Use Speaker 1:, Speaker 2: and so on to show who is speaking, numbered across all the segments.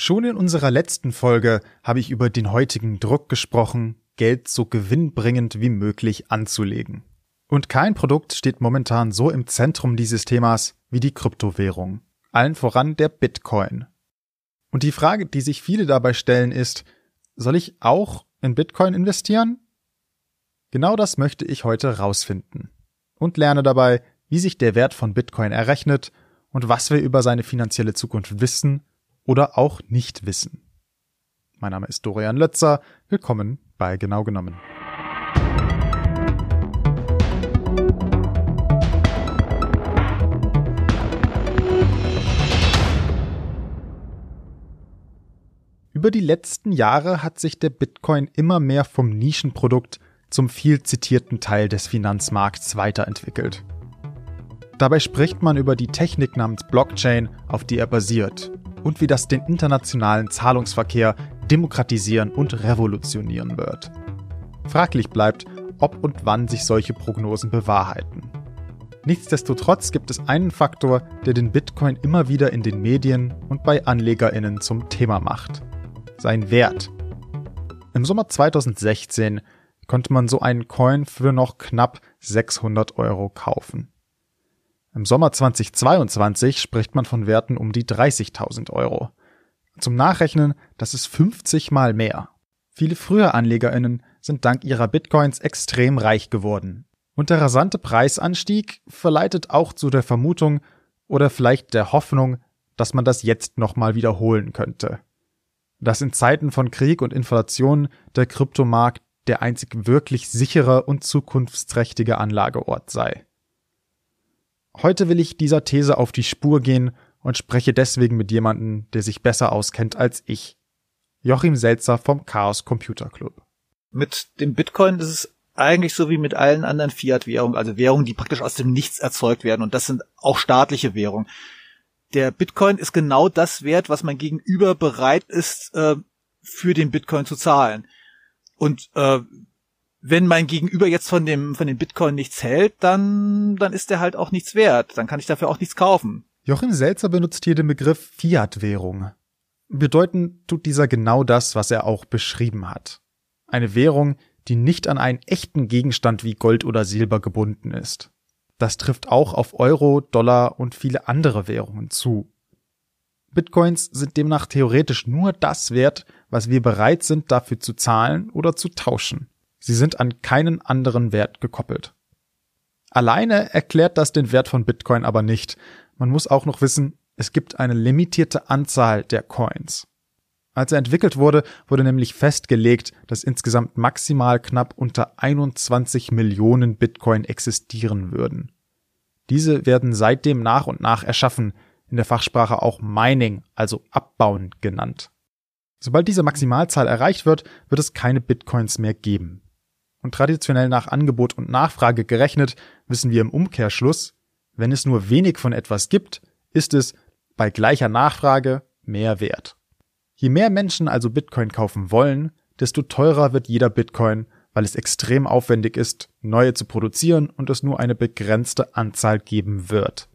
Speaker 1: Schon in unserer letzten Folge habe ich über den heutigen Druck gesprochen, Geld so gewinnbringend wie möglich anzulegen. Und kein Produkt steht momentan so im Zentrum dieses Themas wie die Kryptowährung. Allen voran der Bitcoin. Und die Frage, die sich viele dabei stellen, ist, soll ich auch in Bitcoin investieren? Genau das möchte ich heute rausfinden. Und lerne dabei, wie sich der Wert von Bitcoin errechnet und was wir über seine finanzielle Zukunft wissen oder auch nicht wissen. Mein Name ist Dorian Lötzer. Willkommen bei Genau genommen. Über die letzten Jahre hat sich der Bitcoin immer mehr vom Nischenprodukt zum viel zitierten Teil des Finanzmarkts weiterentwickelt. Dabei spricht man über die Technik namens Blockchain, auf die er basiert und wie das den internationalen Zahlungsverkehr demokratisieren und revolutionieren wird. Fraglich bleibt, ob und wann sich solche Prognosen bewahrheiten. Nichtsdestotrotz gibt es einen Faktor, der den Bitcoin immer wieder in den Medien und bei Anlegerinnen zum Thema macht. Sein Wert. Im Sommer 2016 konnte man so einen Coin für noch knapp 600 Euro kaufen. Im Sommer 2022 spricht man von Werten um die 30.000 Euro. Zum Nachrechnen, das ist 50 mal mehr. Viele frühe AnlegerInnen sind dank ihrer Bitcoins extrem reich geworden. Und der rasante Preisanstieg verleitet auch zu der Vermutung oder vielleicht der Hoffnung, dass man das jetzt nochmal wiederholen könnte. Dass in Zeiten von Krieg und Inflation der Kryptomarkt der einzig wirklich sichere und zukunftsträchtige Anlageort sei. Heute will ich dieser These auf die Spur gehen und spreche deswegen mit jemandem, der sich besser auskennt als ich. Joachim Selzer vom Chaos Computer Club.
Speaker 2: Mit dem Bitcoin ist es eigentlich so wie mit allen anderen Fiat-Währungen, also Währungen, die praktisch aus dem Nichts erzeugt werden. Und das sind auch staatliche Währungen. Der Bitcoin ist genau das wert, was mein Gegenüber bereit ist, äh, für den Bitcoin zu zahlen. Und äh, wenn mein Gegenüber jetzt von dem, von dem Bitcoin nichts hält, dann, dann ist der halt auch nichts wert. Dann kann ich dafür auch nichts kaufen.
Speaker 1: Joachim Selzer benutzt hier den Begriff Fiat-Währung. Bedeuten tut dieser genau das, was er auch beschrieben hat. Eine Währung, die nicht an einen echten Gegenstand wie Gold oder Silber gebunden ist. Das trifft auch auf Euro, Dollar und viele andere Währungen zu. Bitcoins sind demnach theoretisch nur das wert, was wir bereit sind dafür zu zahlen oder zu tauschen. Sie sind an keinen anderen Wert gekoppelt. Alleine erklärt das den Wert von Bitcoin aber nicht. Man muss auch noch wissen, es gibt eine limitierte Anzahl der Coins. Als er entwickelt wurde, wurde nämlich festgelegt, dass insgesamt maximal knapp unter 21 Millionen Bitcoin existieren würden. Diese werden seitdem nach und nach erschaffen, in der Fachsprache auch Mining, also Abbauen genannt. Sobald diese Maximalzahl erreicht wird, wird es keine Bitcoins mehr geben. Und traditionell nach Angebot und Nachfrage gerechnet, wissen wir im Umkehrschluss, wenn es nur wenig von etwas gibt, ist es bei gleicher Nachfrage mehr wert. Je mehr Menschen also Bitcoin kaufen wollen, desto teurer wird jeder Bitcoin, weil es extrem aufwendig ist, neue zu produzieren und es nur eine begrenzte Anzahl geben wird.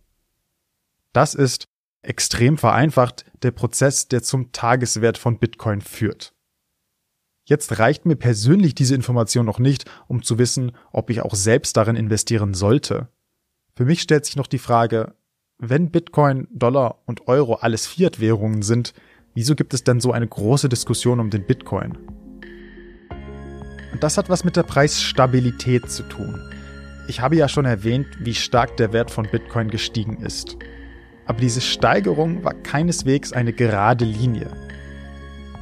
Speaker 1: Das ist, extrem vereinfacht, der Prozess, der zum Tageswert von Bitcoin führt. Jetzt reicht mir persönlich diese Information noch nicht, um zu wissen, ob ich auch selbst darin investieren sollte. Für mich stellt sich noch die Frage, wenn Bitcoin, Dollar und Euro alles Fiat-Währungen sind, wieso gibt es denn so eine große Diskussion um den Bitcoin? Und das hat was mit der Preisstabilität zu tun. Ich habe ja schon erwähnt, wie stark der Wert von Bitcoin gestiegen ist. Aber diese Steigerung war keineswegs eine gerade Linie.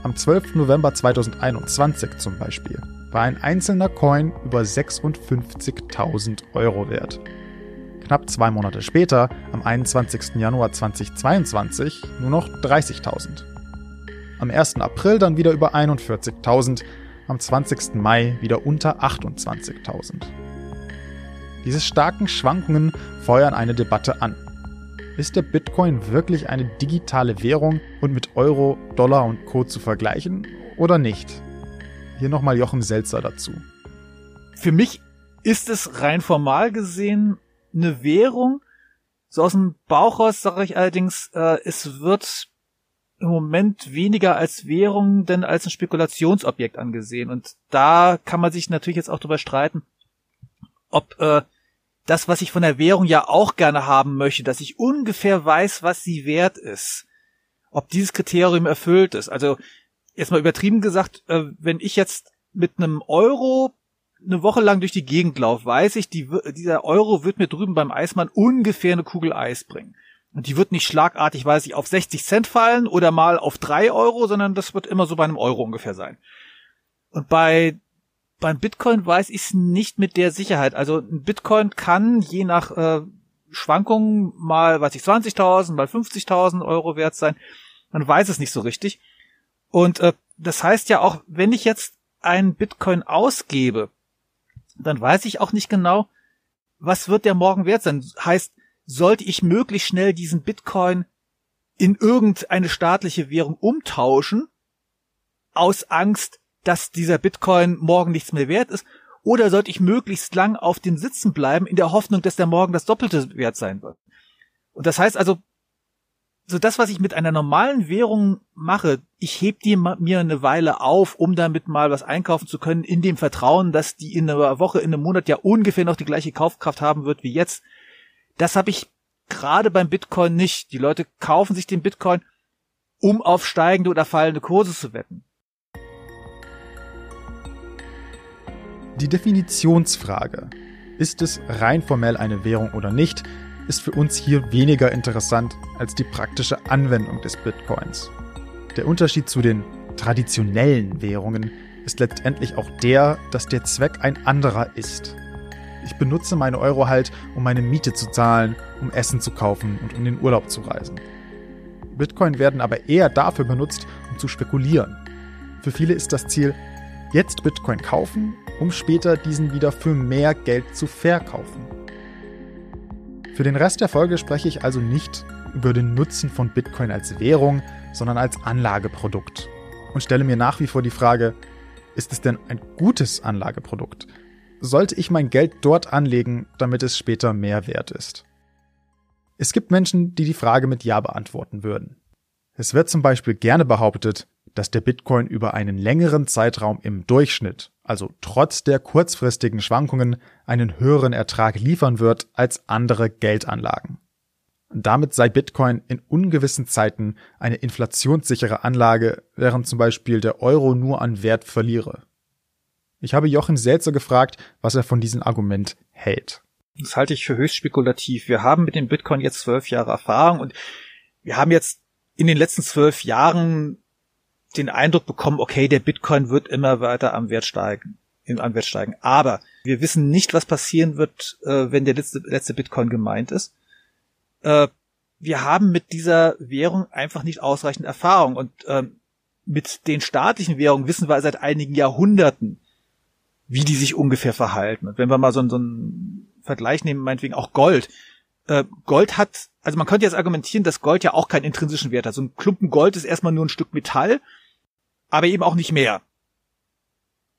Speaker 1: Am 12. November 2021 zum Beispiel war ein einzelner Coin über 56.000 Euro wert. Knapp zwei Monate später, am 21. Januar 2022, nur noch 30.000. Am 1. April dann wieder über 41.000, am 20. Mai wieder unter 28.000. Diese starken Schwankungen feuern eine Debatte an. Ist der Bitcoin wirklich eine digitale Währung und mit Euro, Dollar und Co. zu vergleichen oder nicht? Hier nochmal Jochen Selzer dazu.
Speaker 2: Für mich ist es rein formal gesehen eine Währung. So aus dem Bauch raus sage ich allerdings, äh, es wird im Moment weniger als Währung denn als ein Spekulationsobjekt angesehen. Und da kann man sich natürlich jetzt auch darüber streiten, ob äh, das, was ich von der Währung ja auch gerne haben möchte, dass ich ungefähr weiß, was sie wert ist, ob dieses Kriterium erfüllt ist. Also jetzt mal übertrieben gesagt, äh, wenn ich jetzt mit einem Euro eine Woche lang durch die Gegend laufe, weiß ich, die, dieser Euro wird mir drüben beim Eismann ungefähr eine Kugel Eis bringen. Und die wird nicht schlagartig, weiß ich, auf 60 Cent fallen oder mal auf drei Euro, sondern das wird immer so bei einem Euro ungefähr sein. Und bei beim Bitcoin weiß ich es nicht mit der Sicherheit. Also ein Bitcoin kann je nach äh, Schwankungen mal, weiß ich, 20.000, mal 50.000 Euro wert sein. Man weiß es nicht so richtig. Und äh, das heißt ja auch, wenn ich jetzt einen Bitcoin ausgebe, dann weiß ich auch nicht genau, was wird der morgen wert sein. Heißt, sollte ich möglichst schnell diesen Bitcoin in irgendeine staatliche Währung umtauschen, aus Angst, dass dieser Bitcoin morgen nichts mehr wert ist, oder sollte ich möglichst lang auf dem Sitzen bleiben, in der Hoffnung, dass der morgen das Doppelte wert sein wird? Und das heißt also, so das, was ich mit einer normalen Währung mache, ich heb die mir eine Weile auf, um damit mal was einkaufen zu können, in dem Vertrauen, dass die in einer Woche, in einem Monat ja ungefähr noch die gleiche Kaufkraft haben wird wie jetzt. Das habe ich gerade beim Bitcoin nicht. Die Leute kaufen sich den Bitcoin, um auf steigende oder fallende Kurse zu wetten.
Speaker 1: Die Definitionsfrage, ist es rein formell eine Währung oder nicht, ist für uns hier weniger interessant als die praktische Anwendung des Bitcoins. Der Unterschied zu den traditionellen Währungen ist letztendlich auch der, dass der Zweck ein anderer ist. Ich benutze meine Euro halt, um meine Miete zu zahlen, um Essen zu kaufen und um in den Urlaub zu reisen. Bitcoin werden aber eher dafür benutzt, um zu spekulieren. Für viele ist das Ziel, jetzt Bitcoin kaufen, um später diesen wieder für mehr Geld zu verkaufen. Für den Rest der Folge spreche ich also nicht über den Nutzen von Bitcoin als Währung, sondern als Anlageprodukt und stelle mir nach wie vor die Frage, ist es denn ein gutes Anlageprodukt? Sollte ich mein Geld dort anlegen, damit es später mehr wert ist? Es gibt Menschen, die die Frage mit Ja beantworten würden. Es wird zum Beispiel gerne behauptet, dass der Bitcoin über einen längeren Zeitraum im Durchschnitt, also trotz der kurzfristigen Schwankungen, einen höheren Ertrag liefern wird als andere Geldanlagen. Damit sei Bitcoin in ungewissen Zeiten eine inflationssichere Anlage, während zum Beispiel der Euro nur an Wert verliere. Ich habe Jochen Selzer gefragt, was er von diesem Argument hält.
Speaker 2: Das halte ich für höchst spekulativ. Wir haben mit dem Bitcoin jetzt zwölf Jahre Erfahrung und wir haben jetzt in den letzten zwölf Jahren den Eindruck bekommen, okay, der Bitcoin wird immer weiter am Wert steigen, im Anwert steigen. Aber wir wissen nicht, was passieren wird, äh, wenn der letzte, letzte Bitcoin gemeint ist. Äh, wir haben mit dieser Währung einfach nicht ausreichend Erfahrung und äh, mit den staatlichen Währungen wissen wir seit einigen Jahrhunderten, wie die sich ungefähr verhalten. Und wenn wir mal so, so einen Vergleich nehmen, meinetwegen auch Gold. Äh, Gold hat, also man könnte jetzt argumentieren, dass Gold ja auch keinen intrinsischen Wert hat. So ein Klumpen Gold ist erstmal nur ein Stück Metall, aber eben auch nicht mehr.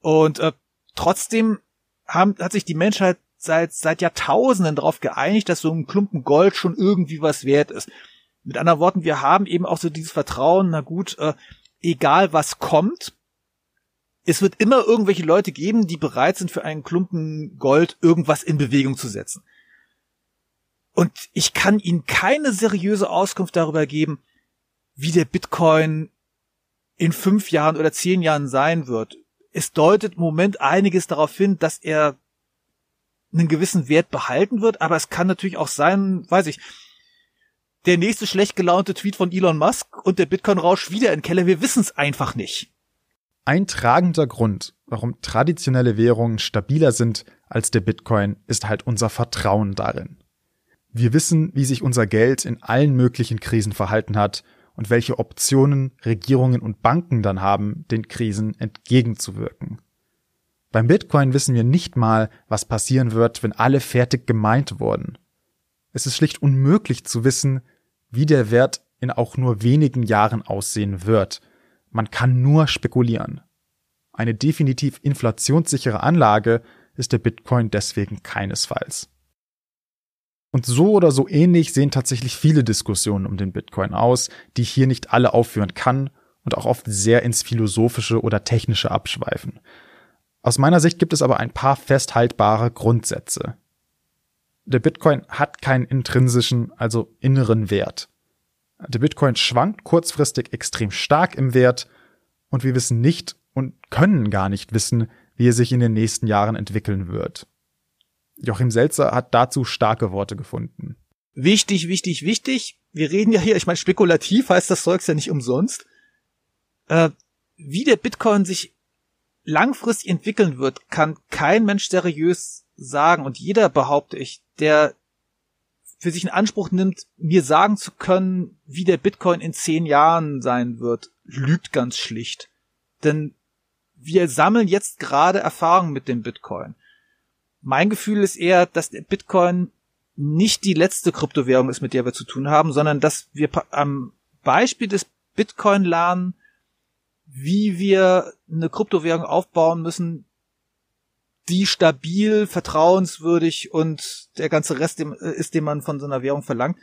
Speaker 2: Und äh, trotzdem haben, hat sich die Menschheit seit, seit Jahrtausenden darauf geeinigt, dass so ein Klumpen Gold schon irgendwie was wert ist. Mit anderen Worten, wir haben eben auch so dieses Vertrauen, na gut, äh, egal was kommt, es wird immer irgendwelche Leute geben, die bereit sind, für einen Klumpen Gold irgendwas in Bewegung zu setzen. Und ich kann Ihnen keine seriöse Auskunft darüber geben, wie der Bitcoin in fünf Jahren oder zehn Jahren sein wird. Es deutet im Moment einiges darauf hin, dass er einen gewissen Wert behalten wird, aber es kann natürlich auch sein, weiß ich, der nächste schlecht gelaunte Tweet von Elon Musk und der Bitcoin-Rausch wieder in Keller. Wir wissen es einfach nicht.
Speaker 1: Ein tragender Grund, warum traditionelle Währungen stabiler sind als der Bitcoin, ist halt unser Vertrauen darin. Wir wissen, wie sich unser Geld in allen möglichen Krisen verhalten hat und welche Optionen Regierungen und Banken dann haben, den Krisen entgegenzuwirken. Beim Bitcoin wissen wir nicht mal, was passieren wird, wenn alle fertig gemeint wurden. Es ist schlicht unmöglich zu wissen, wie der Wert in auch nur wenigen Jahren aussehen wird – man kann nur spekulieren. Eine definitiv inflationssichere Anlage ist der Bitcoin deswegen keinesfalls. Und so oder so ähnlich sehen tatsächlich viele Diskussionen um den Bitcoin aus, die ich hier nicht alle aufführen kann und auch oft sehr ins Philosophische oder Technische abschweifen. Aus meiner Sicht gibt es aber ein paar festhaltbare Grundsätze. Der Bitcoin hat keinen intrinsischen, also inneren Wert. Der Bitcoin schwankt kurzfristig extrem stark im Wert und wir wissen nicht und können gar nicht wissen, wie er sich in den nächsten Jahren entwickeln wird. Joachim Selzer hat dazu starke Worte gefunden.
Speaker 2: Wichtig, wichtig, wichtig. Wir reden ja hier, ich meine, spekulativ heißt das Zeugs ja nicht umsonst. Äh, wie der Bitcoin sich langfristig entwickeln wird, kann kein Mensch seriös sagen. Und jeder, behaupte ich, der für sich in Anspruch nimmt, mir sagen zu können, wie der Bitcoin in zehn Jahren sein wird, lügt ganz schlicht. Denn wir sammeln jetzt gerade Erfahrungen mit dem Bitcoin. Mein Gefühl ist eher, dass Bitcoin nicht die letzte Kryptowährung ist, mit der wir zu tun haben, sondern dass wir am Beispiel des Bitcoin lernen, wie wir eine Kryptowährung aufbauen müssen, die stabil, vertrauenswürdig und der ganze Rest äh, ist, den man von so einer Währung verlangt.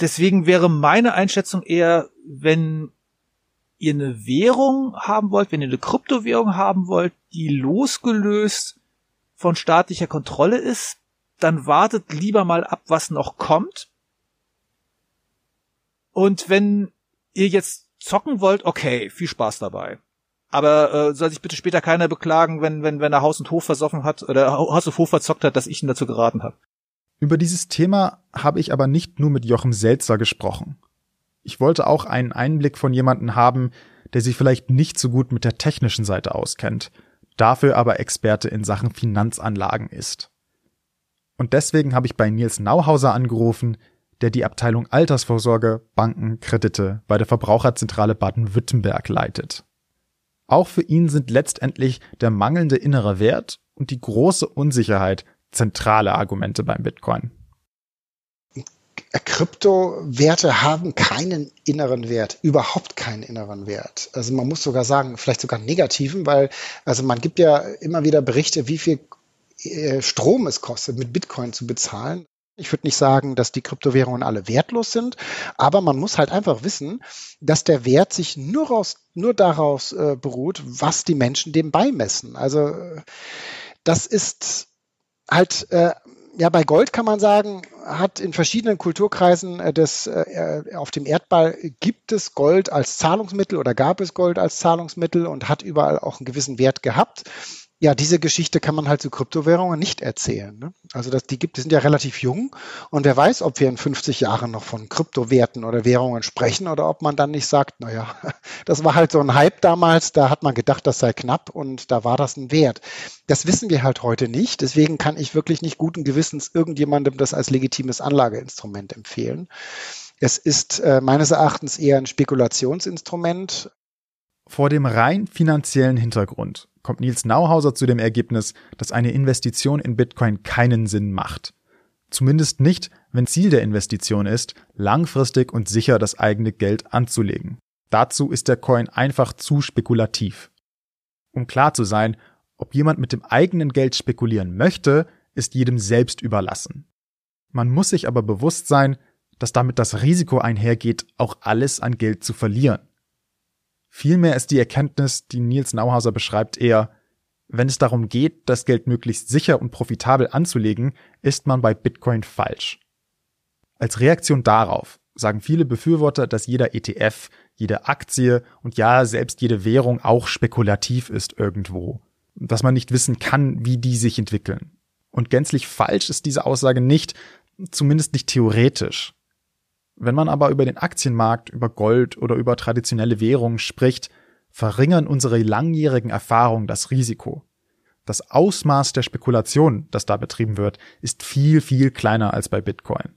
Speaker 2: Deswegen wäre meine Einschätzung eher, wenn ihr eine Währung haben wollt, wenn ihr eine Kryptowährung haben wollt, die losgelöst von staatlicher Kontrolle ist, dann wartet lieber mal ab, was noch kommt. Und wenn ihr jetzt zocken wollt, okay, viel Spaß dabei. Aber äh, soll sich bitte später keiner beklagen, wenn, wenn, wenn er Haus und Hof versoffen hat oder Haus und Hof verzockt hat, dass ich ihn dazu geraten habe.
Speaker 1: Über dieses Thema habe ich aber nicht nur mit Jochem Selzer gesprochen. Ich wollte auch einen Einblick von jemandem haben, der sich vielleicht nicht so gut mit der technischen Seite auskennt, dafür aber Experte in Sachen Finanzanlagen ist. Und deswegen habe ich bei Nils Nauhauser angerufen, der die Abteilung Altersvorsorge, Banken, Kredite bei der Verbraucherzentrale Baden-Württemberg leitet. Auch für ihn sind letztendlich der mangelnde innere Wert und die große Unsicherheit zentrale Argumente beim Bitcoin.
Speaker 3: Kryptowerte haben keinen inneren Wert, überhaupt keinen inneren Wert. Also man muss sogar sagen, vielleicht sogar negativen, weil also man gibt ja immer wieder Berichte, wie viel äh, Strom es kostet, mit Bitcoin zu bezahlen. Ich würde nicht sagen, dass die Kryptowährungen alle wertlos sind, aber man muss halt einfach wissen, dass der Wert sich nur, raus, nur daraus äh, beruht, was die Menschen dem beimessen. Also äh, das ist halt, äh, ja, bei Gold kann man sagen, hat in verschiedenen Kulturkreisen äh, des, äh, auf dem Erdball gibt es Gold als Zahlungsmittel oder gab es Gold als Zahlungsmittel und hat überall auch einen gewissen Wert gehabt ja, diese Geschichte kann man halt zu Kryptowährungen nicht erzählen. Ne? Also das, die gibt, die sind ja relativ jung und wer weiß, ob wir in 50 Jahren noch von Kryptowerten oder Währungen sprechen oder ob man dann nicht sagt, naja, das war halt so ein Hype damals, da hat man gedacht, das sei knapp und da war das ein Wert. Das wissen wir halt heute nicht. Deswegen kann ich wirklich nicht guten Gewissens irgendjemandem das als legitimes Anlageinstrument empfehlen. Es ist äh, meines Erachtens eher ein Spekulationsinstrument.
Speaker 1: Vor dem rein finanziellen Hintergrund kommt Nils Nauhauser zu dem Ergebnis, dass eine Investition in Bitcoin keinen Sinn macht. Zumindest nicht, wenn Ziel der Investition ist, langfristig und sicher das eigene Geld anzulegen. Dazu ist der Coin einfach zu spekulativ. Um klar zu sein, ob jemand mit dem eigenen Geld spekulieren möchte, ist jedem selbst überlassen. Man muss sich aber bewusst sein, dass damit das Risiko einhergeht, auch alles an Geld zu verlieren. Vielmehr ist die Erkenntnis, die Nils Nauhauser beschreibt, eher, wenn es darum geht, das Geld möglichst sicher und profitabel anzulegen, ist man bei Bitcoin falsch. Als Reaktion darauf sagen viele Befürworter, dass jeder ETF, jede Aktie und ja, selbst jede Währung auch spekulativ ist irgendwo. Dass man nicht wissen kann, wie die sich entwickeln. Und gänzlich falsch ist diese Aussage nicht, zumindest nicht theoretisch. Wenn man aber über den Aktienmarkt, über Gold oder über traditionelle Währungen spricht, verringern unsere langjährigen Erfahrungen das Risiko. Das Ausmaß der Spekulation, das da betrieben wird, ist viel, viel kleiner als bei Bitcoin.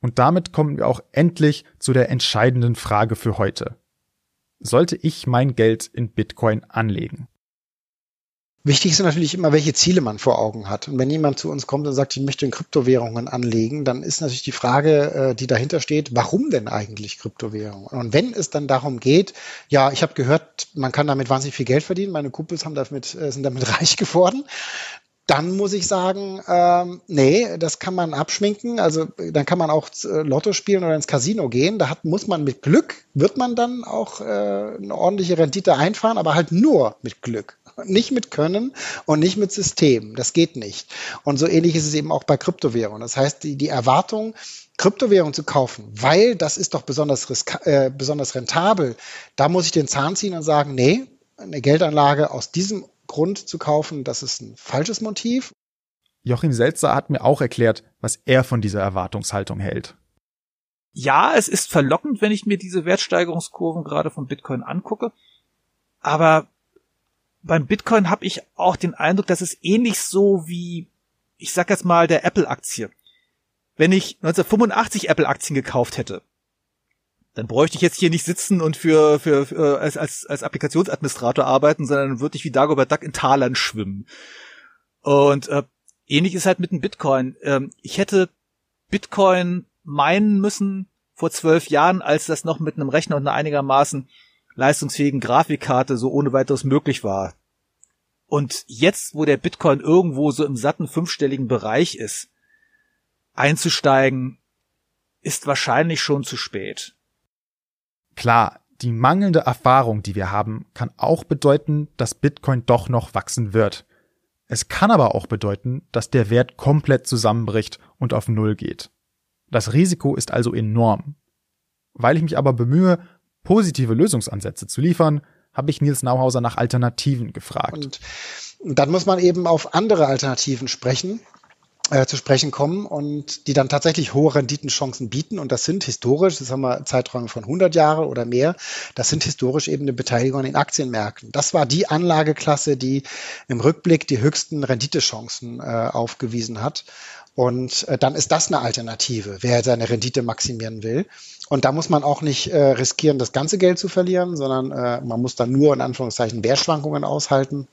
Speaker 1: Und damit kommen wir auch endlich zu der entscheidenden Frage für heute. Sollte ich mein Geld in Bitcoin anlegen?
Speaker 3: Wichtig ist natürlich immer, welche Ziele man vor Augen hat. Und wenn jemand zu uns kommt und sagt, ich möchte in Kryptowährungen anlegen, dann ist natürlich die Frage, äh, die dahinter steht, warum denn eigentlich Kryptowährungen? Und wenn es dann darum geht, ja, ich habe gehört, man kann damit wahnsinnig viel Geld verdienen, meine Kumpels haben damit, äh, sind damit reich geworden, dann muss ich sagen, ähm, nee, das kann man abschminken. Also dann kann man auch äh, Lotto spielen oder ins Casino gehen. Da hat, muss man mit Glück, wird man dann auch äh, eine ordentliche Rendite einfahren, aber halt nur mit Glück. Nicht mit Können und nicht mit System. Das geht nicht. Und so ähnlich ist es eben auch bei Kryptowährungen. Das heißt, die, die Erwartung, Kryptowährung zu kaufen, weil das ist doch besonders, äh, besonders rentabel, da muss ich den Zahn ziehen und sagen, nee, eine Geldanlage aus diesem Grund zu kaufen, das ist ein falsches Motiv.
Speaker 1: Joachim Selzer hat mir auch erklärt, was er von dieser Erwartungshaltung hält.
Speaker 2: Ja, es ist verlockend, wenn ich mir diese Wertsteigerungskurven gerade von Bitcoin angucke. Aber beim Bitcoin habe ich auch den Eindruck, dass es ähnlich so wie, ich sag jetzt mal, der Apple-Aktie. Wenn ich 1985 Apple-Aktien gekauft hätte, dann bräuchte ich jetzt hier nicht sitzen und für, für, für als, als, als Applikationsadministrator arbeiten, sondern würde ich wie Dagobert Duck in Talern schwimmen. Und äh, ähnlich ist halt mit dem Bitcoin. Ähm, ich hätte Bitcoin meinen müssen vor zwölf Jahren, als das noch mit einem Rechner und einer einigermaßen leistungsfähigen Grafikkarte so ohne weiteres möglich war. Und jetzt, wo der Bitcoin irgendwo so im satten fünfstelligen Bereich ist, einzusteigen, ist wahrscheinlich schon zu spät.
Speaker 1: Klar, die mangelnde Erfahrung, die wir haben, kann auch bedeuten, dass Bitcoin doch noch wachsen wird. Es kann aber auch bedeuten, dass der Wert komplett zusammenbricht und auf Null geht. Das Risiko ist also enorm. Weil ich mich aber bemühe, positive Lösungsansätze zu liefern, habe ich Nils Nauhauser nach Alternativen gefragt.
Speaker 3: Und dann muss man eben auf andere Alternativen sprechen äh, zu sprechen kommen und die dann tatsächlich hohe Renditenchancen bieten. Und das sind historisch, das haben wir Zeiträume von 100 Jahre oder mehr, das sind historisch eben eine Beteiligung den Aktienmärkten. Das war die Anlageklasse, die im Rückblick die höchsten Renditechancen äh, aufgewiesen hat. Und äh, dann ist das eine Alternative, wer seine Rendite maximieren will. Und da muss man auch nicht äh, riskieren, das ganze Geld zu verlieren, sondern äh, man muss dann nur in Anführungszeichen Wertschwankungen aushalten.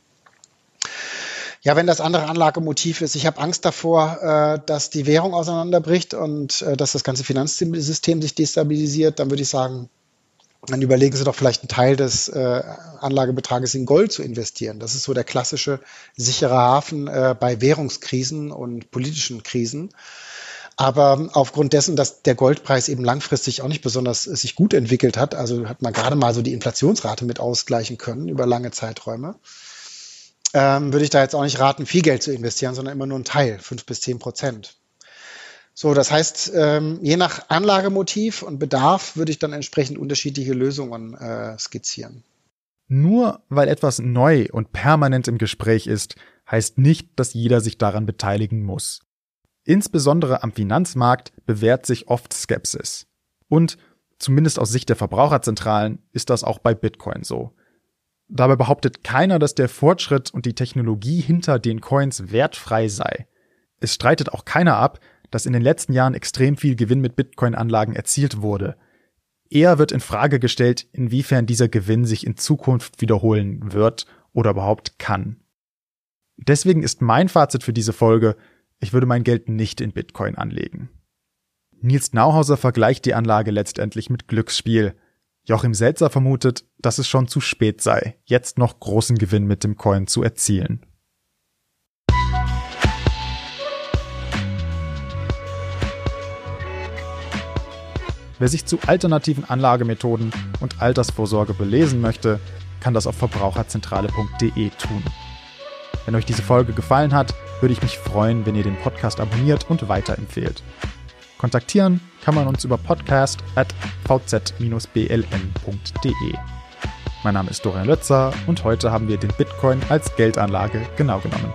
Speaker 3: Ja, wenn das andere Anlagemotiv ist, ich habe Angst davor, äh, dass die Währung auseinanderbricht und äh, dass das ganze Finanzsystem sich destabilisiert, dann würde ich sagen, dann überlegen Sie doch vielleicht einen Teil des äh, Anlagebetrages in Gold zu investieren. Das ist so der klassische sichere Hafen äh, bei Währungskrisen und politischen Krisen. Aber aufgrund dessen, dass der Goldpreis eben langfristig auch nicht besonders sich gut entwickelt hat, also hat man gerade mal so die Inflationsrate mit ausgleichen können über lange Zeiträume, ähm, würde ich da jetzt auch nicht raten, viel Geld zu investieren, sondern immer nur einen Teil, fünf bis zehn Prozent. So, das heißt, ähm, je nach Anlagemotiv und Bedarf würde ich dann entsprechend unterschiedliche Lösungen äh, skizzieren.
Speaker 1: Nur weil etwas neu und permanent im Gespräch ist, heißt nicht, dass jeder sich daran beteiligen muss. Insbesondere am Finanzmarkt bewährt sich oft Skepsis. Und zumindest aus Sicht der Verbraucherzentralen ist das auch bei Bitcoin so. Dabei behauptet keiner, dass der Fortschritt und die Technologie hinter den Coins wertfrei sei. Es streitet auch keiner ab, dass in den letzten Jahren extrem viel Gewinn mit Bitcoin-Anlagen erzielt wurde. Eher wird in Frage gestellt, inwiefern dieser Gewinn sich in Zukunft wiederholen wird oder überhaupt kann. Deswegen ist mein Fazit für diese Folge, ich würde mein Geld nicht in Bitcoin anlegen. Nils Nauhauser vergleicht die Anlage letztendlich mit Glücksspiel. Joachim Selzer vermutet, dass es schon zu spät sei, jetzt noch großen Gewinn mit dem Coin zu erzielen. Wer sich zu alternativen Anlagemethoden und Altersvorsorge belesen möchte, kann das auf verbraucherzentrale.de tun. Wenn euch diese Folge gefallen hat, würde ich mich freuen, wenn ihr den Podcast abonniert und weiterempfehlt. Kontaktieren kann man uns über podcast.vz-bln.de. Mein Name ist Dorian Lötzer und heute haben wir den Bitcoin als Geldanlage genau genommen.